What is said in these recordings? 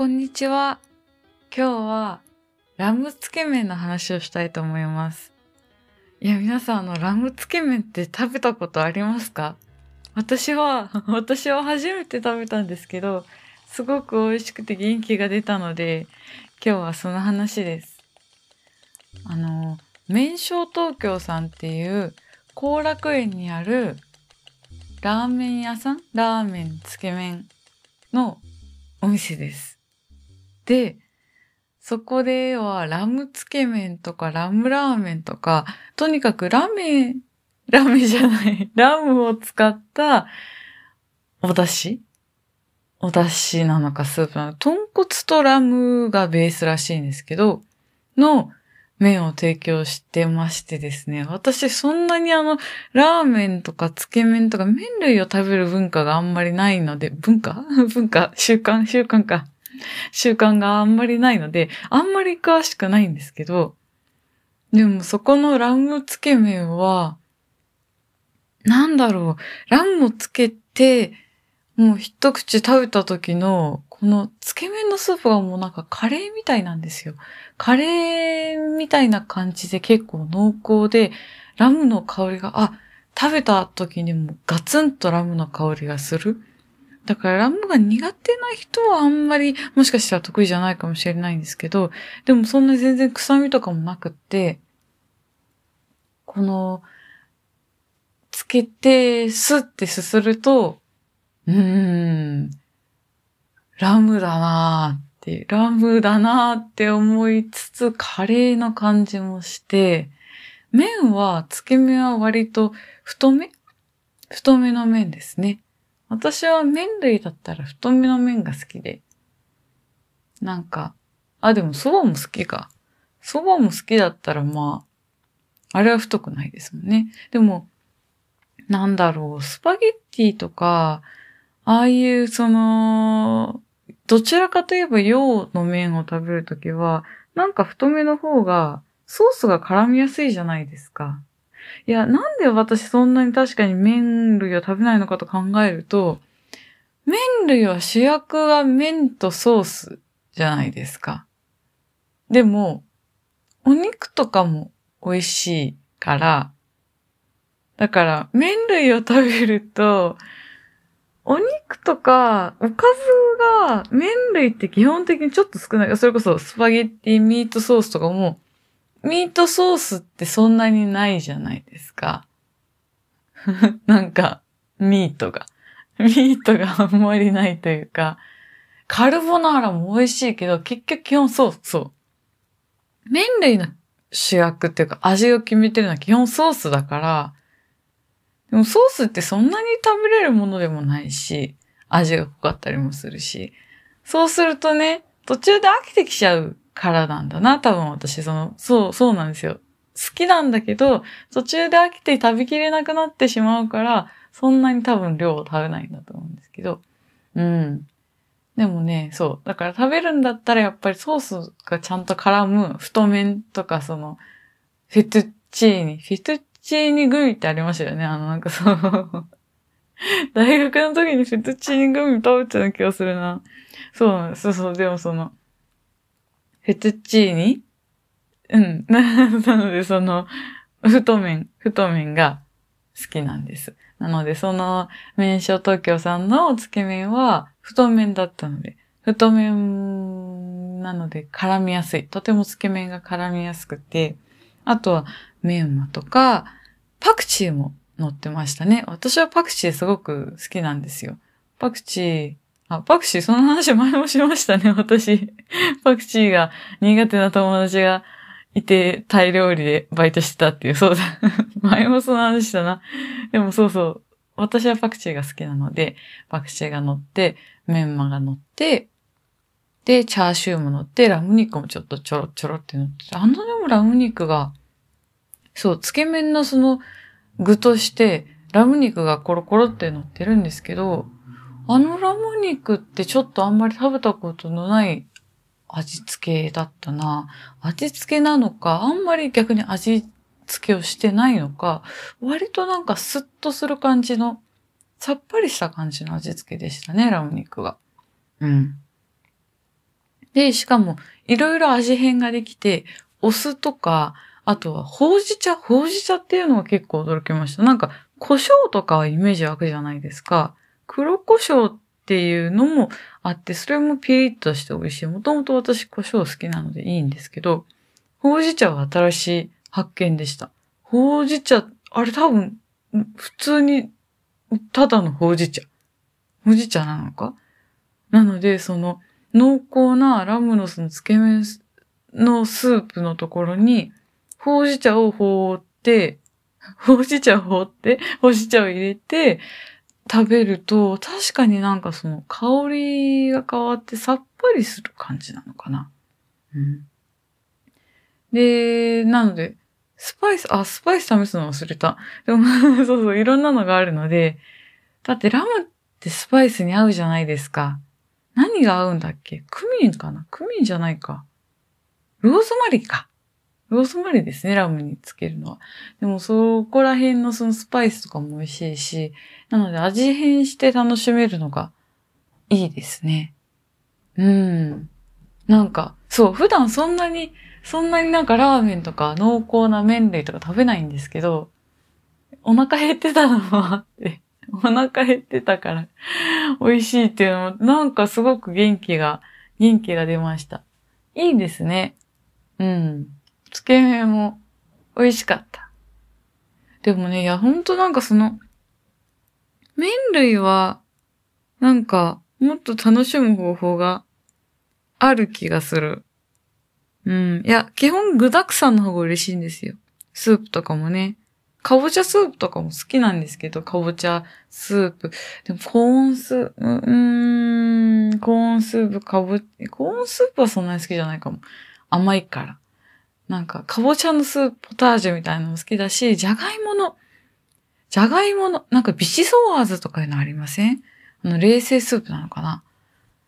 こんにちは。今日はラムつけ麺の話をしたいと思います。いや、皆さん、あの、ラムつけ麺って食べたことありますか？私は、私は初めて食べたんですけど、すごく美味しくて元気が出たので、今日はその話です。あの、麺匠東京さんっていう後楽園にあるラーメン屋さん？ラーメンつけ麺のお店です。で、そこではラムつけ麺とかラムラーメンとか、とにかくラメ、ラメじゃない、ラムを使ったお出汁？お出汁なのかスープなのか、豚骨とラムがベースらしいんですけど、の麺を提供してましてですね、私そんなにあの、ラーメンとかつけ麺とか麺類を食べる文化があんまりないので、文化？文化？習慣？習慣か。習慣があんまりないので、あんまり詳しくないんですけど、でもそこのラムつけ麺は、なんだろう、ラムをつけて、もう一口食べた時の、このつけ麺のスープがもうなんかカレーみたいなんですよ。カレーみたいな感じで結構濃厚で、ラムの香りが、あ、食べた時にもガツンとラムの香りがする。だからラムが苦手な人はあんまり、もしかしたら得意じゃないかもしれないんですけど、でもそんな全然臭みとかもなくって、この、つけて、スッてすすると、うーん、ラムだなーって、ラムだなーって思いつつ、カレーの感じもして、麺は、つけ麺は割と太め？太めの麺ですね。私は麺類だったら太めの麺が好きで。なんか、あ、でも蕎麦も好きか。蕎麦も好きだったらまあ、あれは太くないですもんね。でも、なんだろう、スパゲッティとか、ああいうその、どちらかといえば洋の麺を食べるときは、なんか太めの方が、ソースが絡みやすいじゃないですか。いや、なんで私そんなに確かに麺類を食べないのかと考えると、麺類は主役は麺とソースじゃないですか。でも、お肉とかも美味しいから、だから麺類を食べると、お肉とか、おかずが、麺類って基本的にちょっと少ない。それこそスパゲッティミートソースとかも、ミートソースってそんなにないじゃないですか。なんか、ミートが。ミートがあんまりないというか、カルボナーラも美味しいけど、結局基本そう、そう。麺類の主役っていうか味を決めてるのは基本ソースだから、でもソースってそんなに食べれるものでもないし、味が濃かったりもするし、そうするとね、途中で飽きてきちゃうからなんだな、多分私、その、そう、そうなんですよ。好きなんだけど、途中で飽きて食べきれなくなってしまうから、そんなに多分量を食べないんだと思うんですけど。うん。でもね、そう。だから食べるんだったらやっぱりソースがちゃんと絡む太麺とかその、フェトゥッチーニ。フェトゥッチーニグミってありましたよね。あのなんかそう。大学の時にフェトゥッチーニグミ食べてた気がするな。そう、そうそう、でもその、フェトゥッチーニ？うん。なので、その、太麺、太麺が好きなんです。なので、その、麺匠東京さんのつけ麺は太麺だったので、太麺なので絡みやすい。とてもつけ麺が絡みやすくて、あとはメンマとか、パクチーも乗ってましたね。私はパクチーすごく好きなんですよ。パクチー、あ、パクチー、その話前もしましたね、私。パクチーが苦手な友達がいて、タイ料理でバイトしてたっていう、そうだ。前もその話したな。でもそうそう。私はパクチーが好きなので、パクチーが乗って、メンマが乗って、で、チャーシューも乗って、ラム肉もちょっとちょろちょろって乗って、あのでもラム肉が、そう、つけ麺のその具として、ラム肉がコロコロって乗ってるんですけど、あのラム肉ってちょっとあんまり食べたことのない味付けだったな。味付けなのか、あんまり逆に味付けをしてないのか、割となんかスッとする感じの、さっぱりした感じの味付けでしたね、ラム肉が。うん。で、しかも、いろいろ味変ができて、お酢とか、あとは、ほうじ茶ほうじ茶っていうのが結構驚きました。なんか、胡椒とかはイメージ湧くじゃないですか。黒胡椒っていうのもあって、それもピリッとして美味しい。もともと私胡椒好きなのでいいんですけど、ほうじ茶は新しい発見でした。ほうじ茶、あれ多分、普通に、ただのほうじ茶。ほうじ茶なのか？なので、その、濃厚なラムのそのつけ麺のスープのところに、ほうじ茶を放って、ほうじ茶を放って、ほうじ茶を入れて、食べると、確かになんかその香りが変わってさっぱりする感じなのかな。うん。で、なので、スパイス、あ、スパイス試すの忘れた。でも そうそう、いろんなのがあるので、だってラムってスパイスに合うじゃないですか。何が合うんだっけ？クミンかな？クミンじゃないか。ローズマリーか。ローズマリーですね、ラムにつけるのは。でもそこら辺のそのスパイスとかも美味しいし、なので味変して楽しめるのがいいですね。うん。なんか、そう、普段そんなに、そんなになんかラーメンとか濃厚な麺類とか食べないんですけど、お腹減ってたのもあって、お腹減ってたから美味しいっていうのも、なんかすごく元気が、元気が出ました。いいですね。うん。つけ麺も美味しかった。でもね、いや、ほんとなんかその、麺類は、なんか、もっと楽しむ方法がある気がする。うん。いや、基本具沢山の方が嬉しいんですよ。スープとかもね。かぼちゃスープとかも好きなんですけど、かぼちゃスープ。でも、コーンスープ、うーん、コーンスープ、かぼ、コーンスープはそんなに好きじゃないかも。甘いから。なんか、かぼちゃのスープ、ポタージュみたいなのも好きだし、じゃがいもの、じゃがいもの、なんかビシソワーズとかいうのありません？あの、冷製スープなのかな？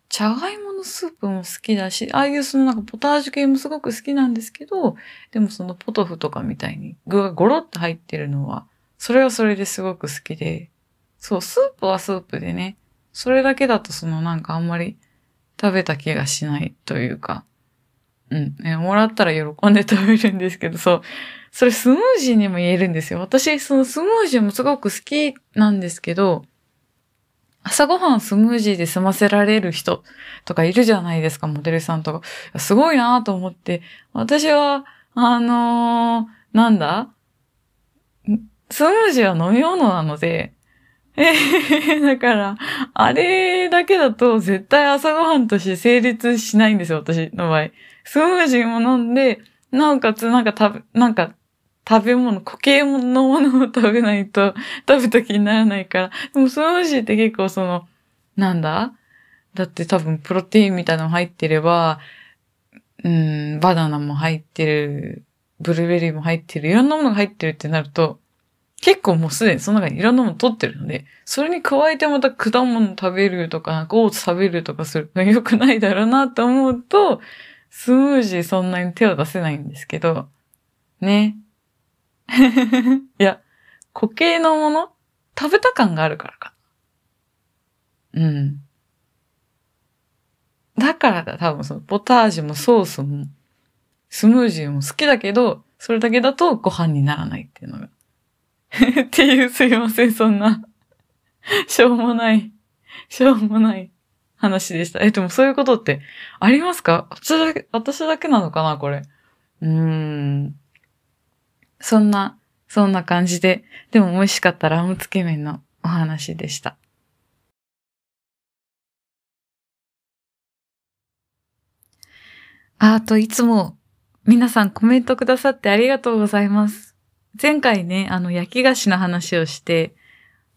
じゃがいものスープも好きだし、ああいうそのなんかポタージュ系もすごく好きなんですけど、でもそのポトフとかみたいに具がゴロッと入ってるのは、それはそれですごく好きで、そう、スープはスープでね、それだけだとそのなんかあんまり食べた気がしないというか、うん、ね、もらったら喜んで食べるんですけど、そう、それスムージーにも言えるんですよ。私、そのスムージーもすごく好きなんですけど、朝ごはんスムージーで済ませられる人とかいるじゃないですか、モデルさんとか。すごいなと思って、私は、あのー、なんだ？スムージーは飲み物なので、えー、だから、あれだけだと絶対朝ごはんとして成立しないんですよ、私の場合。スムージーも飲んで、なおかつなんか食べ、なんか食べ物、固形のものを食べないと 食べた気にならないから。でもスムージーって結構その、なんだ？だって多分プロテインみたいなの入ってれば、うん、バナナも入ってる、ブルーベリーも入ってる、いろんなものが入ってるってなると、結構もうすでにその中にいろんなもの取ってるので、それに加えてまた果物食べるとか、なんかオーツ食べるとかするの良くないだろうなと思うと、スムージーそんなに手を出せないんですけど、ね。いや、固形のもの？食べた感があるからか。うん。だからだ、多分そのポタージュもソースもスムージーも好きだけど、それだけだとご飯にならないっていうのが。っていう、すいません、そんな、しょうもない、しょうもない話でした。え、でもそういうことってありますか？私だけ、私だけなのかなこれ。うーん。そんな、そんな感じで、でも美味しかったラムつけ麺のお話でした。あと、いつも皆さんコメントくださってありがとうございます。前回ね、あの、焼き菓子の話をして、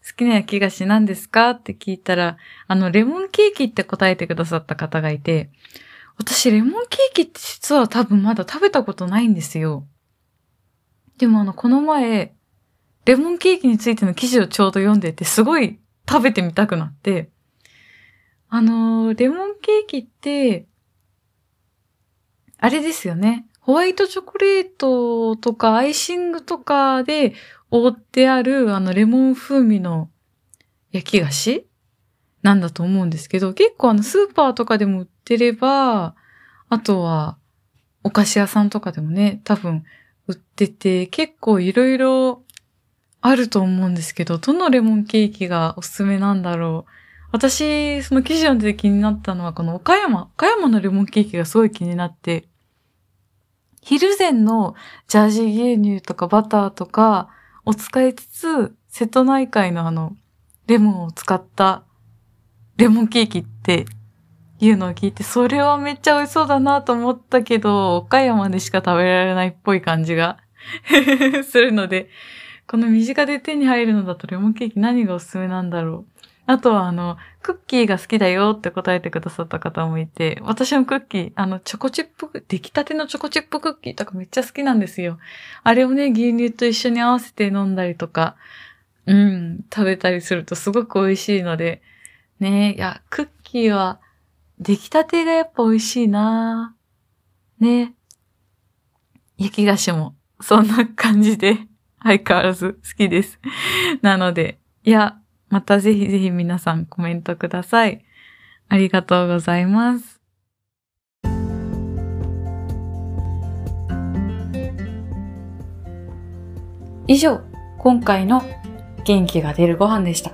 好きな焼き菓子何ですか？って聞いたら、あの、レモンケーキって答えてくださった方がいて、私、レモンケーキって実は多分まだ食べたことないんですよ。でもあの、この前、レモンケーキについての記事をちょうど読んでて、すごい食べてみたくなって、あのレモンケーキって、あれですよね。ホワイトチョコレートとかアイシングとかで覆ってあるあのレモン風味の焼き菓子なんだと思うんですけど、結構あのスーパーとかでも売ってれば、あとは、お菓子屋さんとかでもね、多分売ってて、結構いろいろあると思うんですけど、どのレモンケーキがおすすめなんだろう。私、その記事読んで気になったのは、この岡山、岡山のレモンケーキがすごい気になって、昼前のジャージー牛乳とかバターとかを使いつつ、瀬戸内海のあの、レモンを使ったレモンケーキっていうのを聞いて、それはめっちゃ美味しそうだなと思ったけど、岡山でしか食べられないっぽい感じが するので、この身近で手に入るのだとレモンケーキ何がおすすめなんだろう。あとはあの、クッキーが好きだよって答えてくださった方もいて、私もクッキー、あの、チョコチップ、出来たてのチョコチップクッキーとかめっちゃ好きなんですよ。あれをね、牛乳と一緒に合わせて飲んだりとか、うん、食べたりするとすごく美味しいので、ねいや、クッキーは、出来たてがやっぱ美味しいなね焼き菓子も、そんな感じで、相変わらず好きです。なので、いや、またぜひぜひ皆さんコメントください。ありがとうございます。以上、今回の元気が出るご飯でした。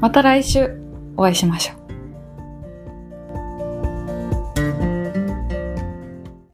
また来週お会いしましょう。